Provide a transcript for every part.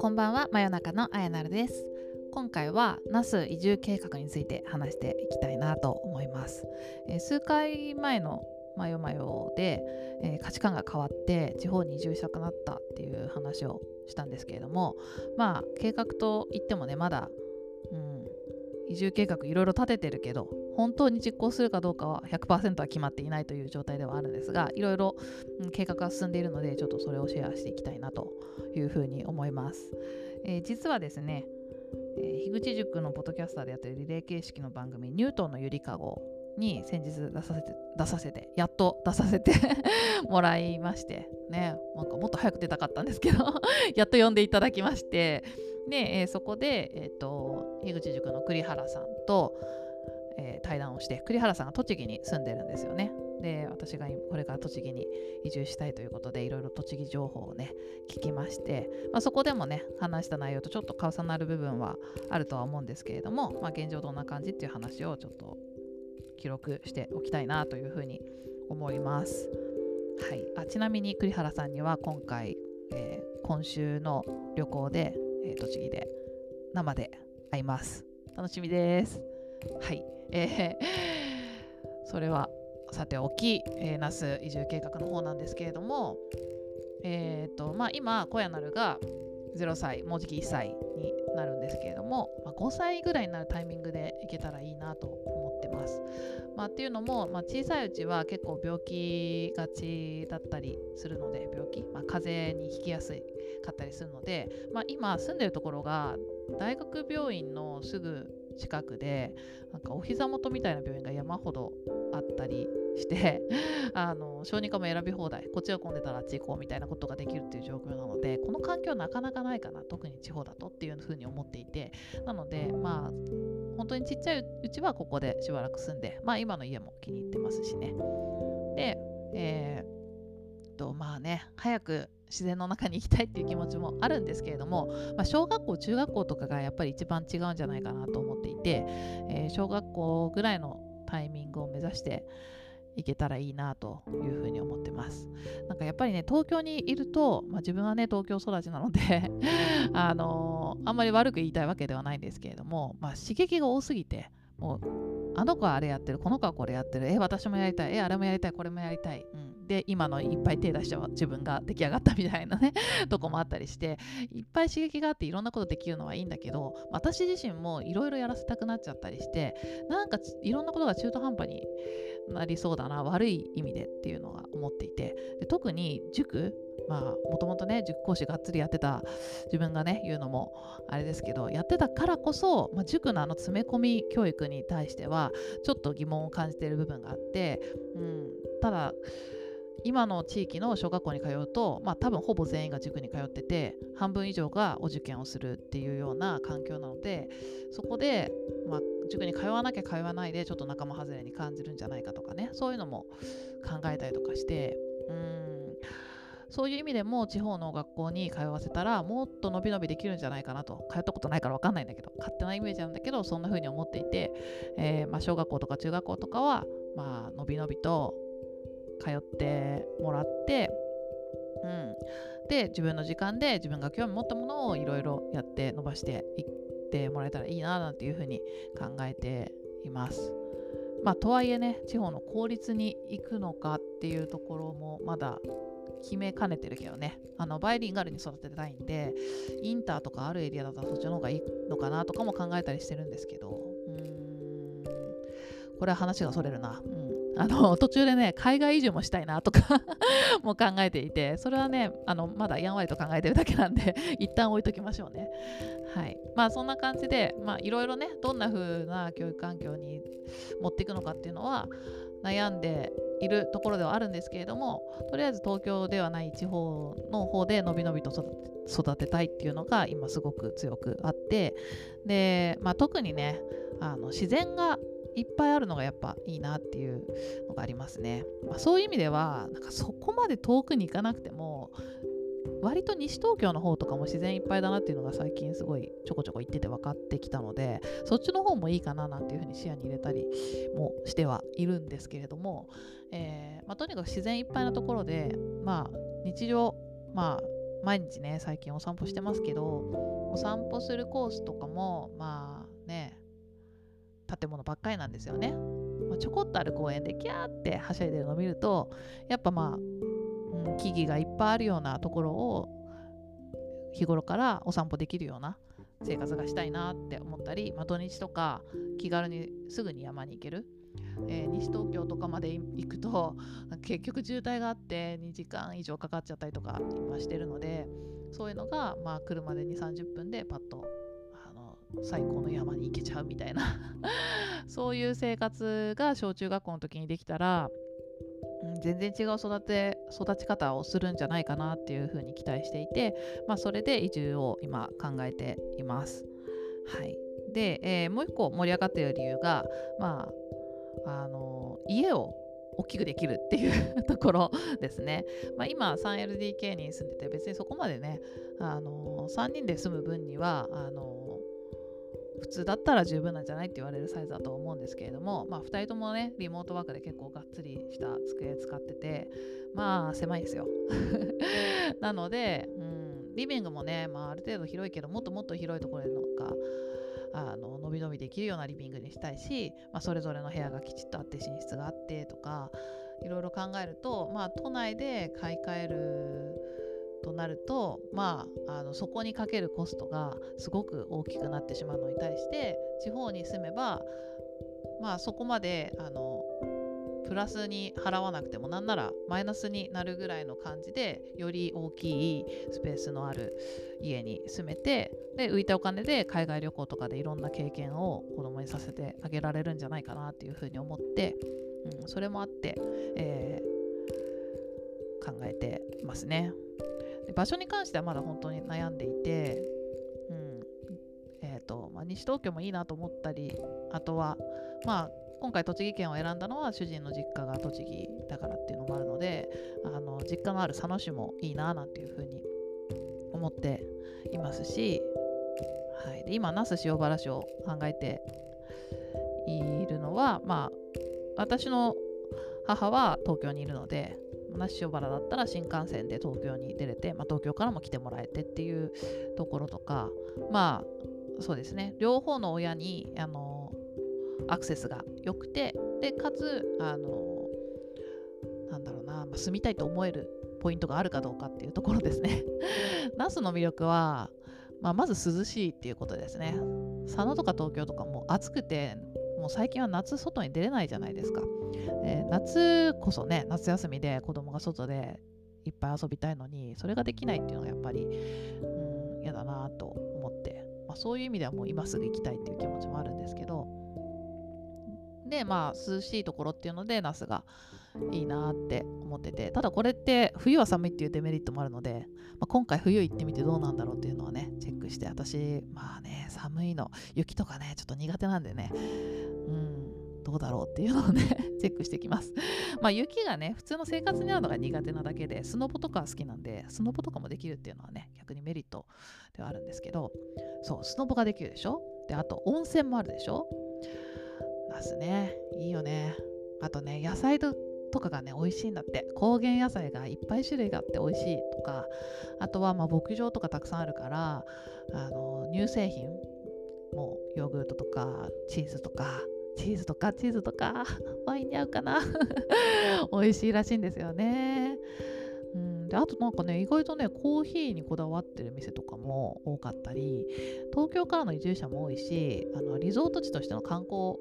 こんばんは真夜中のあやなるです。今回は那須移住計画について話していきたいなと思います、えー、数回前のマヨマヨで、えー、価値観が変わって地方に移住したくなったっていう話をしたんですけれどもまあ計画といってもねまだ、うん、移住計画いろいろ立ててるけど本当に実行するかどうかは100%は決まっていないという状態ではあるんですがいろいろ、計画が進んでいるのでちょっとそれをシェアしていきたいなというふうに思います、えー、実はですね、えー、樋口塾のポッドキャスターでやっているリレー形式の番組「ニュートンのゆりかご」に先日出させて出させてやっと出させて もらいましてねなんかもっと早く出たかったんですけど やっと呼んでいただきましてで、えー、そこで、えーと、樋口塾の栗原さんと、えー、対談をして栗原さんが栃木に住んでるんですよね。で私がこれから栃木に移住したいということでいろいろ栃木情報をね聞きまして、まあ、そこでもね話した内容とちょっと重なる部分はあるとは思うんですけれども、まあ、現状どんな感じっていう話をちょっと記録しておきたいなというふうに思います。はい、あちなみに栗原さんには今回、えー、今週の旅行で、えー、栃木で生で会います。楽しみです。はい、えー、それはさておき、えー、那須移住計画の方なんですけれども、えーとまあ、今、小屋なるが0歳、もうじき1歳になるんですけれども、まあ、5歳ぐらいになるタイミングで行けたらいいなと思ってます。まあ、っていうのも、まあ、小さいうちは結構病気がちだったりするので病気、まあ、風邪にひきやすいかったりするので、ま、今住んでるところが大学病院のすぐ近くでなんかお膝元みたいな病院が山ほどあったりして あの小児科も選び放題こっちが混んでたらあっち行こうみたいなことができるっていう状況なのでこの環境はなかなかないかな特に地方だとっていうふうに思っていてなのでまあ本当にちっちゃいうちはここでしばらく住んでまあ今の家も気に入ってますしね。でえー、とまあね早く自然の中に行きたいっていう気持ちもあるんですけれども、まあ、小学校中学校とかがやっぱり一番違うんじゃないかなと思っていて、えー、小学校ぐらいのタイミングを目指していけたらいいなというふうに思ってます。なんかやっぱりね東京にいると、まあ、自分はね東京育ちなので あのー、あんまり悪く言いたいわけではないんですけれども、まあ、刺激が多すぎてもうあの子はあれやってるこの子はこれやってるえ私もやりたいえあれもやりたいこれもやりたい、うん、で今のいっぱい手出しちゃう自分が出来上がったみたいなねとこもあったりしていっぱい刺激があっていろんなことできるのはいいんだけど私自身もいろいろやらせたくなっちゃったりしてなんかいろんなことが中途半端になりそうだな悪い意味でっていうのが思っていて。で特に塾まあもともとね塾講師がっつりやってた自分がね言うのもあれですけどやってたからこそ、まあ、塾のあの詰め込み教育に対してはちょっと疑問を感じている部分があって、うん、ただ今の地域の小学校に通うと、まあ、多分ほぼ全員が塾に通ってて半分以上がお受験をするっていうような環境なのでそこで、まあ、塾に通わなきゃ通わないでちょっと仲間外れに感じるんじゃないかとかね。そういうのも考えたりとかして。うん。そういう意味でも地方の学校に通わせたらもっと伸び伸びできるんじゃないかなと。通ったことないから分かんないんだけど勝手なイメージなんだけどそんな風に思っていて、えー、まあ、小学校とか中学校とかはまあ伸び伸びと通ってもらって、うん、で自分の時間で自分が興味持ったものをいろいろやって伸ばしていっててもらえたらいいななんていうふうに考えています。まあ、とはいえね地方の公立に行くのかっていうところもまだ決めかねてるけどね。あのバイリンガルに育てたいんでインターとかあるエリアだったらそっちの方がいいのかなとかも考えたりしてるんですけど。うーん。これは話がそれるな、うん、あの途中でね海外移住もしたいなとか も考えていてそれはねあのまだやんわりと考えてるだけなんで 一旦置いときましょうね。はい。まあそんな感じでまあいろいろねどんな風な教育環境に持っていくのかっていうのは悩んでいるところではあるんですけれどもとりあえず東京ではない地方の方でのびのびと育てたいっていうのが今すごく強くあってで、まあ、特にねあの自然がいっぱいあるのがやっぱいいなっていうのがありますね。まあ、そういう意味ではなんかそこまで遠くに行かなくても割と西東京の方とかも自然いっぱいだなっていうのが最近すごいちょこちょこ行ってて分かってきたのでそっちの方もいいかななんていうふうに視野に入れたりもしてはいるんですけれども、えーまあ、とにかく自然いっぱいなところで、まあ、日常、まあ、毎日ね最近お散歩してますけどお散歩するコースとかもまあね建物ばっかりなんですよね。まあ、ちょこっとある公園でキャーってはしゃいでるのを見るとやっぱまあうん、木々がいっぱいあるようなところを日頃からお散歩できるような生活がしたいなって思ったり、まあ、土日とか気軽にすぐに山に行ける、えー、西東京とかまで行くと結局渋滞があって2時間以上かかっちゃったりとか今してるのでそういうのが、まあ、車で2 3 0分でパッと最高の山に行けちゃうみたいな そういう生活が小中学校の時にできたら全然違う育て育ち方をするんじゃないかなっていうふうに期待していて、まあ、それで移住を今考えています。はい、で、えー、もう一個盛り上がっている理由が、まあ、あの家を大きくできるっていう ところ ですね。まあ、今 3LDK に住んでて別にそこまでね、あの3人で住む分にはあの普通だったら十分なんじゃないって言われるサイズだと思うんですけれども、まあ、2人ともねリモートワークで結構がっつりした机使っててまあ狭いですよ。なので、うん、リビングもね、まあ、ある程度広いけどもっともっと広いところでのかあの伸び伸びできるようなリビングにしたいし、まあ、それぞれの部屋がきちっとあって寝室があってとかいろいろ考えると、まあ、都内で買い替えるとなると、まあ、あのそこにかけるコストがすごく大きくなってしまうのに対して地方に住めば、まあ、そこまであのプラスに払わなくてもなんならマイナスになるぐらいの感じでより大きいスペースのある家に住めてで浮いたお金で海外旅行とかでいろんな経験を子供にさせてあげられるんじゃないかなっていうふうに思って、うん、それもあって、えー、考えてますね。場所に関してはまだ本当に悩んでいて、うん。えーとまあ、西東京もいいなと思ったりあとは、まあ、今回栃木県を選んだのは主人の実家が栃木だからっていうのもあるのであの実家のある佐野市もいいななんていうふうに思っていますし、はい、で今那須塩原市を考えているのは、まあ、私の母は東京にいるので那須塩原だったら新幹線で東京に出れて、まあ、東京からも来てもらえてっていうところとかまあそうですね。両方の親にあのアクセスが良くてでかつあのなんだろうな、まあ、住みたいと思えるポイントがあるかどうかっていうところですね。那須の魅力は、まあ、まず涼しいっていうことですね。佐野とか東京とかも暑くてもう最近は夏外に出れないじゃないですか。で夏こそね夏休みで子供が外でいっぱい遊びたいのにそれができないっていうのがやっぱりうん嫌だなと思って、まあ、そういう意味ではもう今すぐ行きたいっていう気持ちもあるんですけど。でまあ涼しいところっていうのでナスがいいなって思ってて。ただこれって冬は寒いっていうデメリットもあるので、まあ、今回冬行ってみてどうなんだろうっていうのはねチェックして。私まあね寒いの雪とかねちょっと苦手なんでね。うん。どうだろうっていうのをね チェックしてきます。まあ雪がね普通の生活にあるのが苦手なだけでスノボとかは好きなんでスノボとかもできるっていうのはね逆にメリットではあるんですけどそうスノボができるでしょ？であと温泉もあるでしょ？ナスね。いいよね。あとね野菜とかがね美味しいんだって。高原野菜がいっぱい種類があって美味しいとかあとはま牧場とかたくさんあるからあの乳製品もヨーグルトとかチーズとかチーズとかチーズとかワインに合うかな。美味しいらしいんですよね。うん、であとなんかね意外とねコーヒーにこだわってる店とかも多かったり東京からの移住者も多いしあのリゾート地としての観光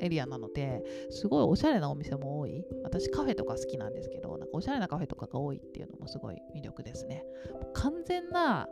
エリアなのですごいおしゃれなお店も多い。私カフェとか好きなんですけどなんかおしゃれなカフェとかが多いっていうのもすごい魅力ですね。完全な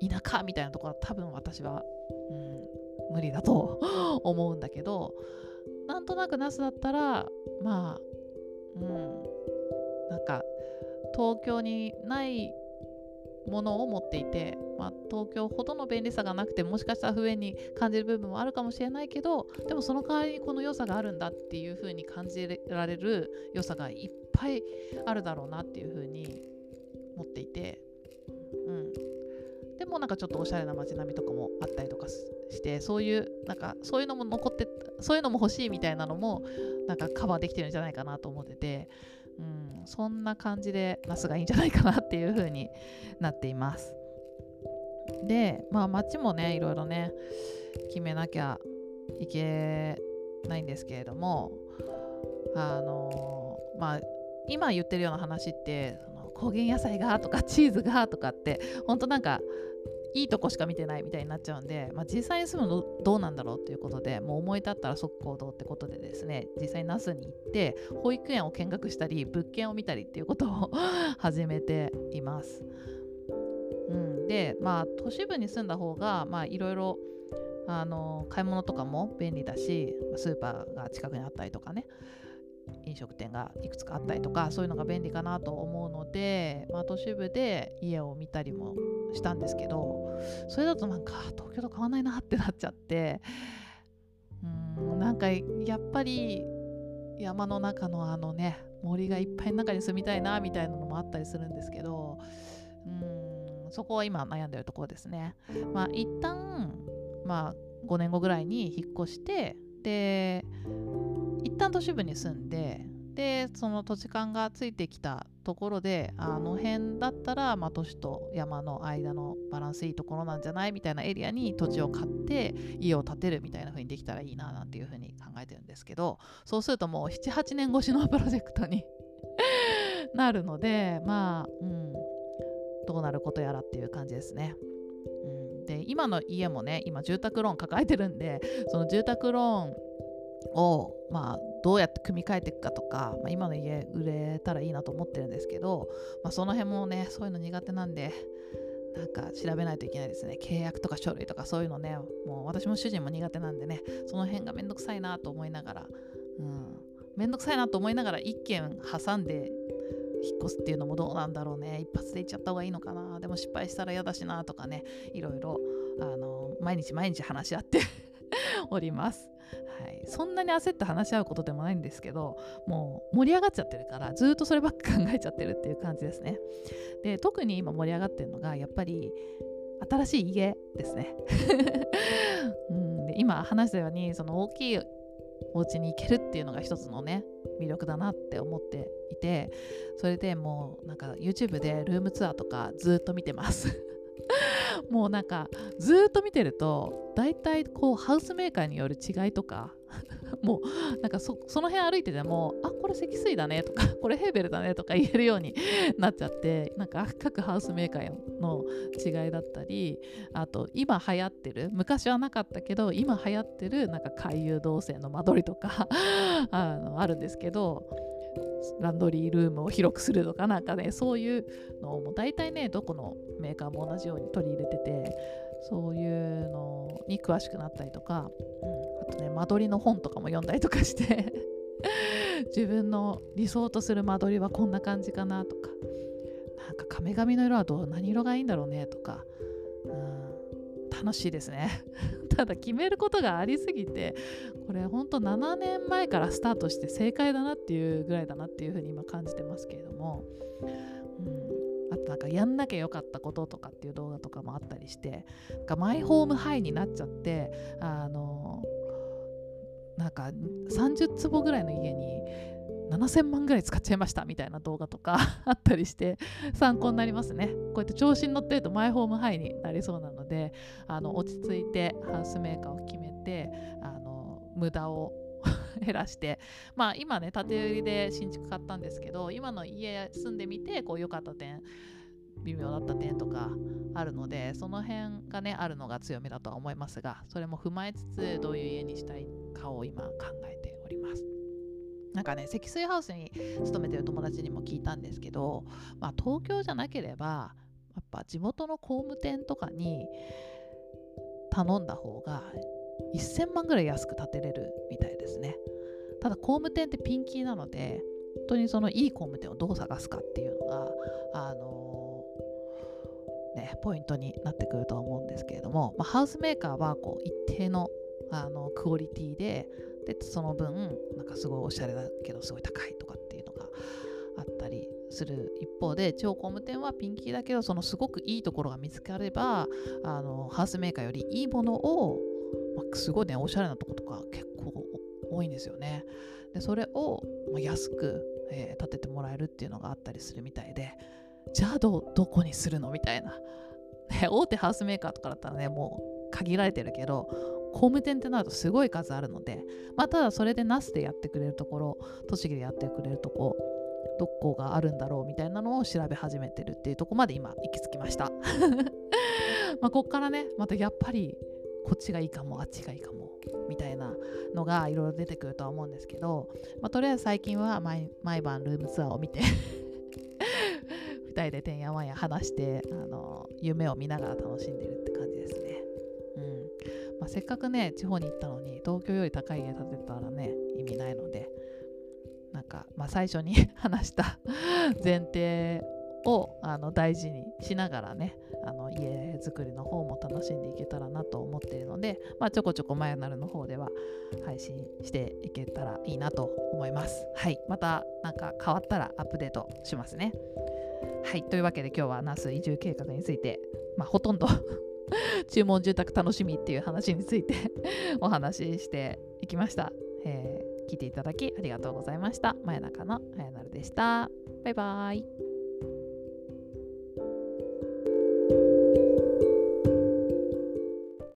田舎みたいなところは多分私は、うん、無理だと 思うんだけどなんとなくナスだったらまあうんなんか東京にないものを持っていて、まあ、東京ほどの便利さがなくてもしかしたら不便に感じる部分もあるかもしれないけどでもその代わりにこの良さがあるんだっていう風に感じられる良さがいっぱいあるだろうなっていう風に思っていてうん、でもなんかちょっとおしゃれな街並みとかもあったりとかしてそういうなんかそういうのも残ってそういうのも欲しいみたいなのもなんかカバーできてるんじゃないかなと思ってて、うん、そんな感じでナスがいいんじゃないかなっていう風になっています。でまあ街もねいろいろね決めなきゃいけないんですけれどもあのまあ今言ってるような話ってその高原野菜がとかチーズがとかって本当なんかいいとこしか見てないみたいになっちゃうんで、まあ、実際に住むのどうなんだろうということでもう思い立ったら即行動ってことでですね実際に那須に行って保育園を見学したり物件を見たりっていうことを 始めています。うん、でまあ都市部に住んだ方がいろいろ買い物とかも便利だしスーパーが近くにあったりとかね飲食店がいくつかあったりとかそういうのが便利かなと思うので、まあ、都市部で家を見たりもしたんですけどそれだとなんか東京と変わんないなってなっちゃってうんなんかやっぱり山の中のあのね森がいっぱいの中に住みたいなみたいなのもあったりするんですけどうんそこは今悩んでるところですね。まあ一旦まあ5年後ぐらいに引っ越してで一旦都市部に住んででその土地勘がついてきたところであの辺だったら、まあ、都市と山の間のバランスいいところなんじゃないみたいなエリアに土地を買って家を建てるみたいな風にできたらいいななんていう風に考えてるんですけどそうするともう78年越しのプロジェクトに なるのでまあうんどうなることやらっていう感じですね。で今の家もね今住宅ローン抱えてるんでその住宅ローンを、まあ、どうやって組み替えていくかとか、まあ、今の家売れたらいいなと思ってるんですけど、まあ、その辺もねそういうの苦手なんでなんか調べないといけないですね。契約とか書類とかそういうのねもう私も主人も苦手なんでねその辺がめんどくさいなと思いながらうん。めんどくさいなと思いながら一軒挟んで引っ越すっていうのもどうなんだろうね。一発で行っちゃった方がいいのかな。でも失敗したら嫌だしなとかね。いろいろあの毎日毎日話し合って おります。はい、そんなに焦って話し合うことでもないんですけどもう盛り上がっちゃってるからずっとそればっか考えちゃってるっていう感じですね。で特に今盛り上がってるのがやっぱり新しい家ですね、うん、で今話したようにその大きいお家に行けるっていうのが一つのね魅力だなって思っていてそれでもうなんか YouTube でルームツアーとかずっと見てます。もうなんかずっと見てると大体こうハウスメーカーによる違いとか もうなんかその辺歩いててもあこれ積水だねとか これヘーベルだねとか言えるように なっちゃってなんか各ハウスメーカーの違いだったりあと今流行ってる昔はなかったけど今流行ってるなんか回遊動線の間取りとかあのあるんですけどランドリールームを広くするとかなんかねそういうのをもう大体ねどこのメーカーも同じように取り入れててそういうのに詳しくなったりとか、うん、あとね間取りの本とかも読んだりとかして 自分の理想とする間取りはこんな感じかなとかなんか壁紙の色はどう何色がいいんだろうねとか、うん、楽しいですね。ただ決めることがありすぎてこれほんと7年前からスタートして正解だなっていうぐらいだなっていうふうに今感じてますけれども、うん、なんかやんなきゃよかったこととかっていう動画とかもあったりしてなんかマイホームハイになっちゃってあのなんか30坪ぐらいの家に7000万ぐらい使っちゃいましたみたいな動画とか あったりして参考になりますね。こうやって調子に乗ってるとマイホームハイになりそうなのであの落ち着いてハウスメーカーを決めてあの無駄を 減らしてまあ今ね建て売りで新築買ったんですけど今の家住んでみてこう良かった点微妙だった点とかあるのでその辺がねあるのが強みだとは思いますがそれも踏まえつつどういう家にしたいかを今考えております。なんかね積水ハウスに勤めてる友達にも聞いたんですけど、まあ、東京じゃなければやっぱ地元の工務店とかに頼んだ方が1000万ぐらい安く建てれるみたいですね。ただ工務店ってピンキーなので本当にそのいい工務店をどう探すかっていうのがあのー、ねポイントになってくるとは思うんですけれども、まあ、ハウスメーカーはこう一定のあのクオリティででその分なんかすごいおしゃれだけどすごい高いとかっていうのがあったりする一方で地方工務店はピンキーだけどそのすごくいいところが見つかればあのハウスメーカーよりいいものを、まあ、すごいねおしゃれなとことか結構多いんですよね。でそれを、ま、安く、えー、建ててもらえるっていうのがあったりするみたいでじゃあどどこにするのみたいな、ね、大手ハウスメーカーとかだったらねもう限られてるけど工務店ってなるとすごい数あるので、まあ、ただそれでナスでやってくれるところ栃木でやってくれるとこどこがあるんだろうみたいなのを調べ始めてるっていうとこまで今行き着きました まこっからねまたやっぱりこっちがいいかもあっちがいいかもみたいなのがいろいろ出てくるとは思うんですけど、まあ、とりあえず最近は毎晩ルームツアーを見て 2人でてんやわんや話してあの夢を見ながら楽しんでるって感じですね。うんまあ、せっかくね地方に行ったのに東京より高い家建てたらね意味ないのでなんか、まあ、最初に 話した前提あの大事にしながらねあの家づくりの方も楽しんでいけたらなと思っているので、まあ、ちょこちょこマヨナルの方では配信していけたらいいなと思います。はい、また何か変わったらアップデートしますね。はい、というわけで今日は那須移住計画について、まあ、ほとんど 注文住宅楽しみっていう話について お話ししていきました。えー、聞いていただきありがとうございました。真夜中のあやなるでした。バイバーイ。